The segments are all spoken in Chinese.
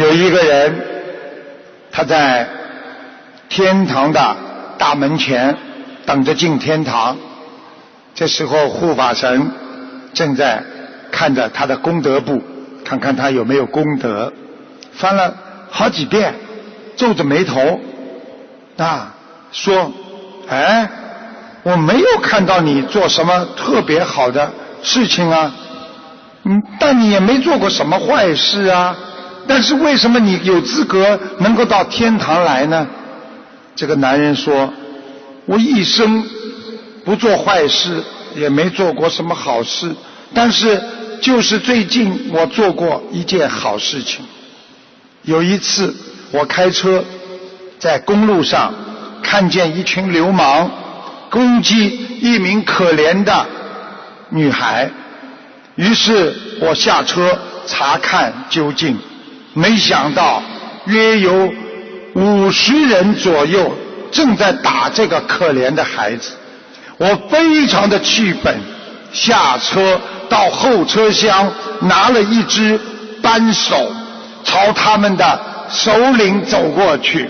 有一个人，他在天堂的大门前等着进天堂。这时候护法神正在看着他的功德簿，看看他有没有功德。翻了好几遍，皱着眉头啊说：“哎，我没有看到你做什么特别好的事情啊，嗯，但你也没做过什么坏事啊。但是为什么你有资格能够到天堂来呢？”这个男人说：“我一生不做坏事，也没做过什么好事，但是就是最近我做过一件好事情。”有一次，我开车在公路上看见一群流氓攻击一名可怜的女孩，于是我下车查看究竟，没想到约有五十人左右正在打这个可怜的孩子，我非常的气愤，下车到后车厢拿了一只扳手。朝他们的首领走过去，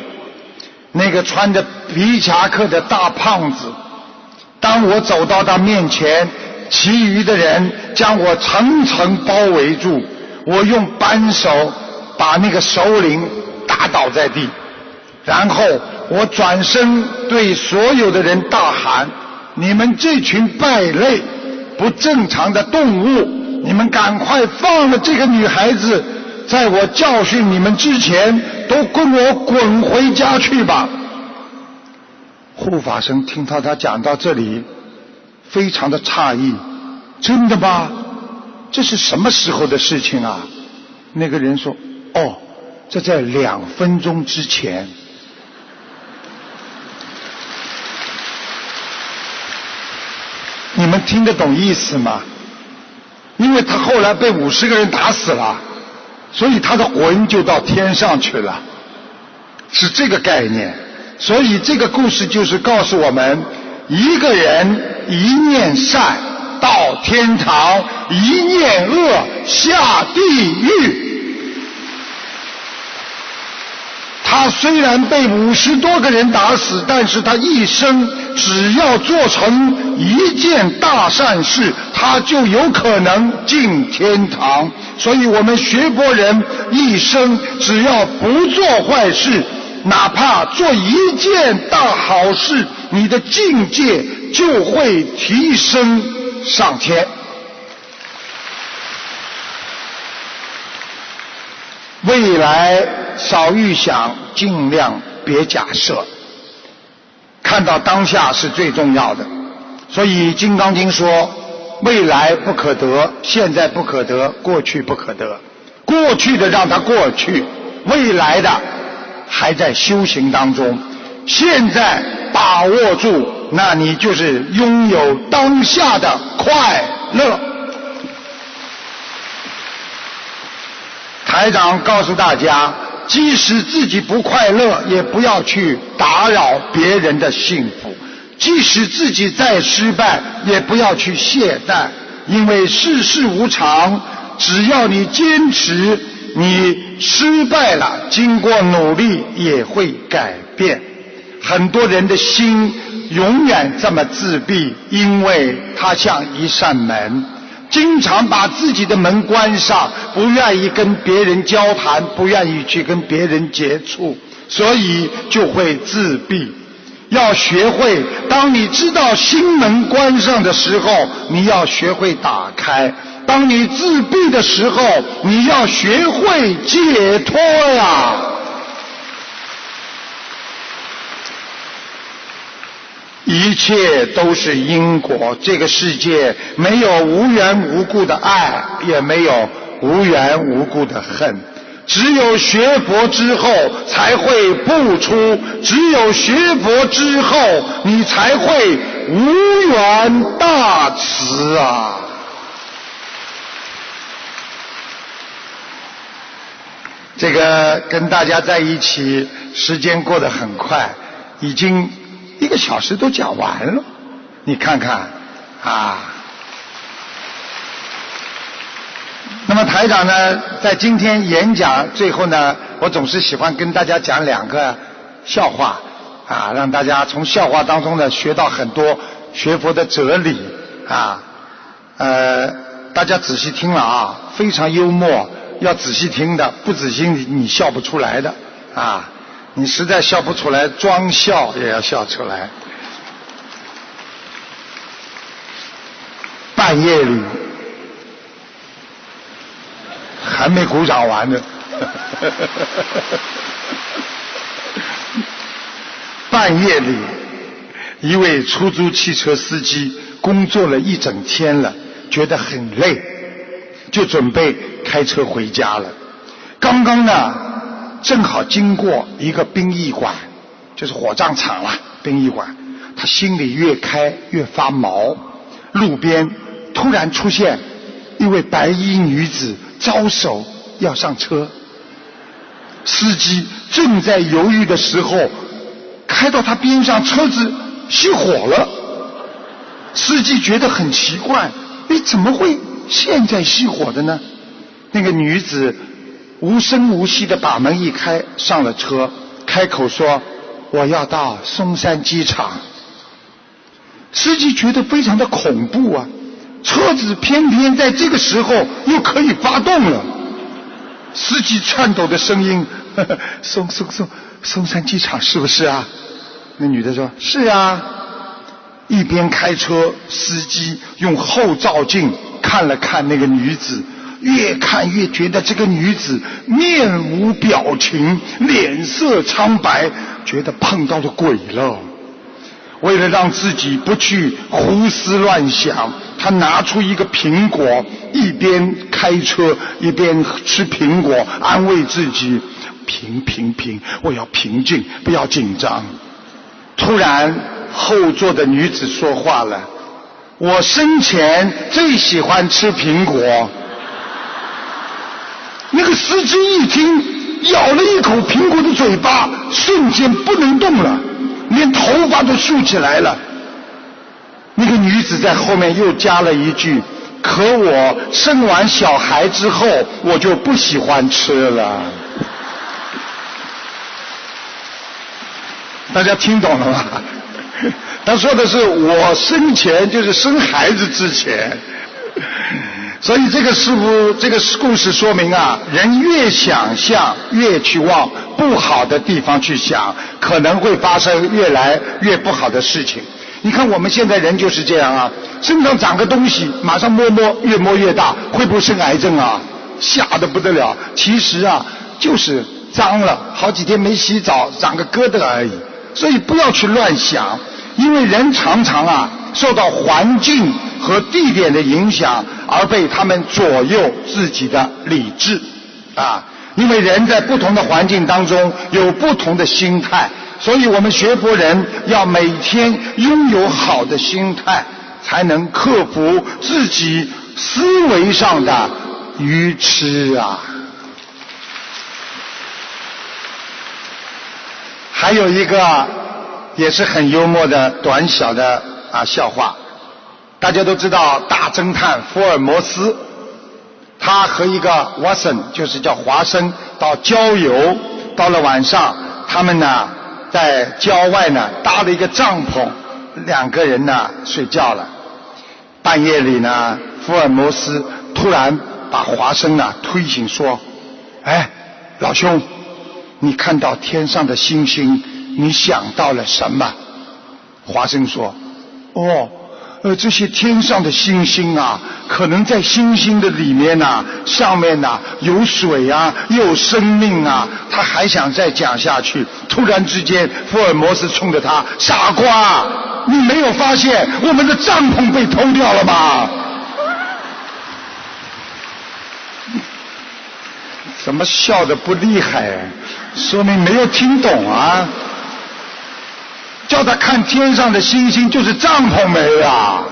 那个穿着皮夹克的大胖子。当我走到他面前，其余的人将我层层包围住。我用扳手把那个首领打倒在地，然后我转身对所有的人大喊：“你们这群败类，不正常的动物！你们赶快放了这个女孩子！”在我教训你们之前，都跟我滚回家去吧！护法神听到他讲到这里，非常的诧异，真的吗？这是什么时候的事情啊？那个人说：“哦，这在两分钟之前。”你们听得懂意思吗？因为他后来被五十个人打死了。所以他的魂就到天上去了，是这个概念。所以这个故事就是告诉我们：一个人一念善到天堂，一念恶下地狱。他虽然被五十多个人打死，但是他一生只要做成一件大善事，他就有可能进天堂。所以我们学佛人一生只要不做坏事，哪怕做一件大好事，你的境界就会提升上天。未来少预想，尽量别假设，看到当下是最重要的。所以《金刚经》说：未来不可得，现在不可得，过去不可得。过去的让它过去，未来的还在修行当中。现在把握住，那你就是拥有当下的快乐。台长告诉大家，即使自己不快乐，也不要去打扰别人的幸福；即使自己再失败，也不要去懈怠，因为世事无常。只要你坚持，你失败了，经过努力也会改变。很多人的心永远这么自闭，因为它像一扇门。经常把自己的门关上，不愿意跟别人交谈，不愿意去跟别人接触，所以就会自闭。要学会，当你知道心门关上的时候，你要学会打开；当你自闭的时候，你要学会解脱呀。一切都是因果，这个世界没有无缘无故的爱，也没有无缘无故的恨。只有学佛之后才会不出，只有学佛之后你才会无缘大慈啊！这个跟大家在一起，时间过得很快，已经。一个小时都讲完了，你看看啊。那么。台长呢，在今天演讲最后呢，我总是喜欢跟大家讲两个笑话啊，让大家从笑话当中呢学到很多学佛的哲理啊。呃，大家仔细听了啊，非常幽默，要仔细听的，不仔细你笑不出来的啊。你实在笑不出来，装笑也要笑出来。半夜里还没鼓掌完呢，半夜里一位出租汽车司机工作了一整天了，觉得很累，就准备开车回家了。刚刚呢。正好经过一个殡仪馆，就是火葬场了。殡仪馆，他心里越开越发毛。路边突然出现一位白衣女子，招手要上车。司机正在犹豫的时候，开到他边上，车子熄火了。司机觉得很奇怪，你，怎么会现在熄火的呢？那个女子。无声无息的把门一开，上了车，开口说：“我要到松山机场。”司机觉得非常的恐怖啊，车子偏偏在这个时候又可以发动了。司机颤抖的声音：“呵 呵松松松，松山机场是不是啊？”那女的说：“是啊。”一边开车，司机用后照镜看了看那个女子。越看越觉得这个女子面无表情，脸色苍白，觉得碰到了鬼了。为了让自己不去胡思乱想，他拿出一个苹果，一边开车一边吃苹果，安慰自己：平平平，我要平静，不要紧张。突然，后座的女子说话了：“我生前最喜欢吃苹果。”那个司机一听，咬了一口苹果的嘴巴，瞬间不能动了，连头发都竖起来了。那个女子在后面又加了一句：“可我生完小孩之后，我就不喜欢吃了。”大家听懂了吗？他说的是我生前，就是生孩子之前。所以这个师傅这个故事说明啊，人越想象越去往不好的地方去想，可能会发生越来越不好的事情。你看我们现在人就是这样啊，身上长个东西，马上摸摸，越摸越大，会不会生癌症啊？吓得不得了。其实啊，就是脏了，好几天没洗澡，长个疙瘩而已。所以不要去乱想，因为人常常啊受到环境。和地点的影响，而被他们左右自己的理智啊！因为人在不同的环境当中有不同的心态，所以我们学佛人要每天拥有好的心态，才能克服自己思维上的愚痴啊！还有一个也是很幽默的短小的啊笑话。大家都知道大侦探福尔摩斯，他和一个 Watson 就是叫华生到郊游，到了晚上，他们呢在郊外呢搭了一个帐篷，两个人呢睡觉了。半夜里呢，福尔摩斯突然把华生呢推醒说：“哎，老兄，你看到天上的星星，你想到了什么？”华生说：“哦。”呃，这些天上的星星啊，可能在星星的里面呐，上面呐有水啊，有生命啊。他还想再讲下去，突然之间，福尔摩斯冲着他：“傻瓜，你没有发现我们的帐篷被偷掉了吗？” 怎么笑的不厉害？说明没有听懂啊。叫他看天上的星星，就是帐篷没了。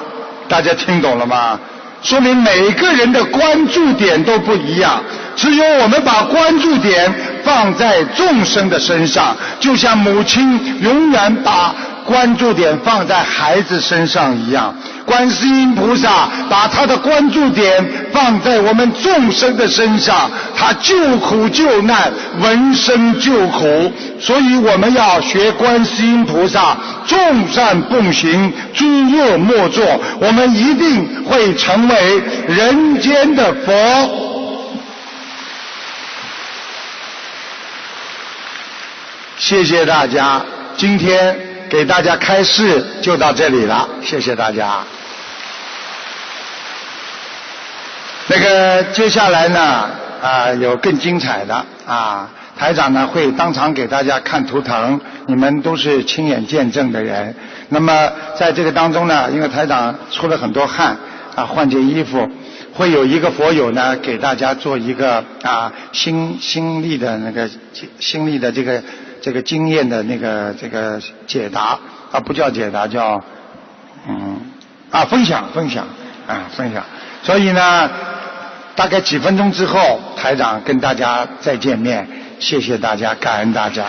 大家听懂了吗？说明每个人的关注点都不一样。只有我们把关注点放在众生的身上，就像母亲永远把关注点放在孩子身上一样。观世音菩萨把他的关注点放在我们众生的身上，他救苦救难，闻声救苦，所以我们要学观世音菩萨，众善奉行，诸恶莫作，我们一定会成为人间的佛。谢谢大家，今天给大家开示就到这里了，谢谢大家。那个接下来呢，啊，有更精彩的啊，台长呢会当场给大家看图腾，你们都是亲眼见证的人。那么在这个当中呢，因为台长出了很多汗啊，换件衣服，会有一个佛友呢给大家做一个啊心心力的那个心力的这个这个经验的那个这个解答啊，不叫解答，叫嗯啊分享分享啊分享，所以呢。大概几分钟之后，台长跟大家再见面，谢谢大家，感恩大家。